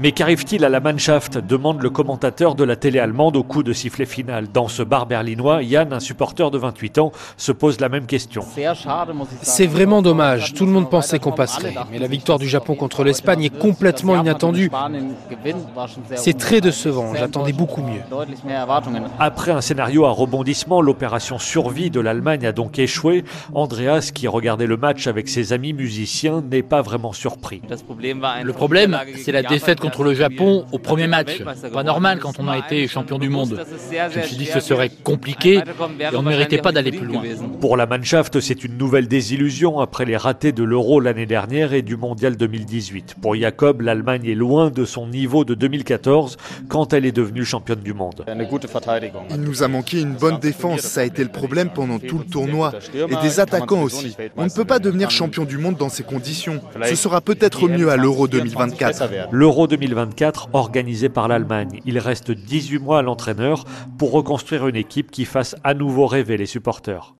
Mais qu'arrive-t-il à la Mannschaft demande le commentateur de la télé allemande au coup de sifflet final. Dans ce bar berlinois, Yann, un supporter de 28 ans, se pose la même question. C'est vraiment dommage. Tout le monde pensait qu'on passerait. Mais la victoire du Japon contre l'Espagne est complètement inattendue. C'est très décevant. J'attendais beaucoup mieux. Après un scénario à rebondissement, l'opération survie de l'Allemagne a donc échoué. Andreas, qui regardait le match avec ses amis musiciens, n'est pas vraiment surpris. Le problème, c'est la défaite contre le Japon au premier match. Pas normal quand on a été champion du monde. Je me suis dit que ce serait compliqué et on ne méritait pas d'aller plus loin. Pour la Mannschaft, c'est une nouvelle désillusion après les ratés de l'Euro l'année dernière et du Mondial 2018. Pour Jacob, l'Allemagne est loin de son niveau de 2014 quand elle est devenue championne du monde. Il nous a manqué une bonne défense, ça a été le problème pendant tout le tournoi. Et des attaquants aussi. On ne peut pas devenir champion du monde dans ces conditions. Ce sera peut-être mieux à l'Euro 2024. L'Euro 2024 organisé par l'Allemagne. Il reste 18 mois à l'entraîneur pour reconstruire une équipe qui fasse à nouveau rêver les supporters.